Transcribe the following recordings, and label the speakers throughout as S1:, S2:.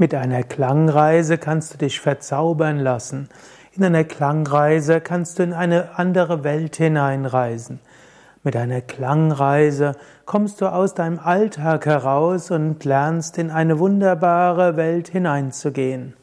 S1: Mit einer Klangreise kannst du dich verzaubern lassen. In einer Klangreise kannst du in eine andere Welt hineinreisen. Mit einer Klangreise kommst du aus deinem Alltag heraus und lernst in eine wunderbare Welt hineinzugehen.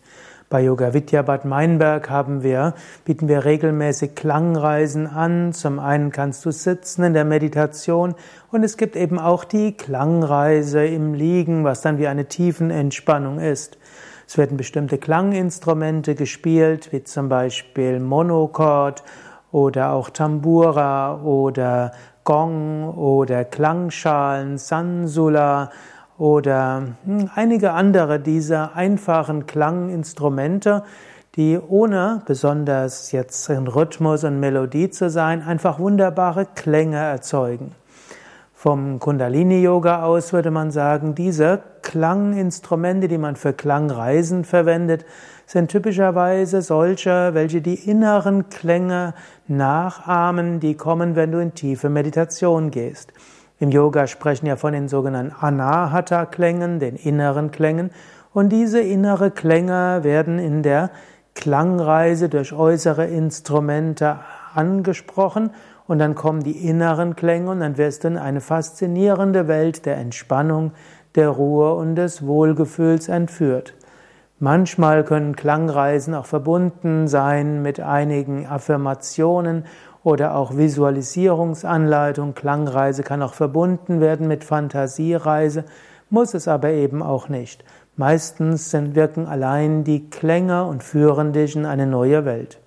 S1: Bei Yoga Vidya Bad Meinberg haben wir, bieten wir regelmäßig Klangreisen an. Zum einen kannst du sitzen in der Meditation und es gibt eben auch die Klangreise im Liegen, was dann wie eine Tiefenentspannung ist. Es werden bestimmte Klanginstrumente gespielt, wie zum Beispiel Monochord oder auch Tambura oder Gong oder Klangschalen, Sansula oder hm, einige andere dieser einfachen Klanginstrumente, die ohne besonders jetzt in Rhythmus und Melodie zu sein, einfach wunderbare Klänge erzeugen. Vom Kundalini-Yoga aus würde man sagen, diese Klanginstrumente, die man für Klangreisen verwendet, sind typischerweise solche, welche die inneren Klänge nachahmen, die kommen, wenn du in tiefe Meditation gehst. Im Yoga sprechen ja von den sogenannten Anahata-Klängen, den inneren Klängen. Und diese innere Klänge werden in der Klangreise durch äußere Instrumente angesprochen und dann kommen die inneren Klänge und dann wirst du in eine faszinierende Welt der Entspannung, der Ruhe und des Wohlgefühls entführt. Manchmal können Klangreisen auch verbunden sein mit einigen Affirmationen oder auch Visualisierungsanleitung. Klangreise kann auch verbunden werden mit Fantasiereise, muss es aber eben auch nicht. Meistens sind, wirken allein die Klänge und führen dich in eine neue Welt.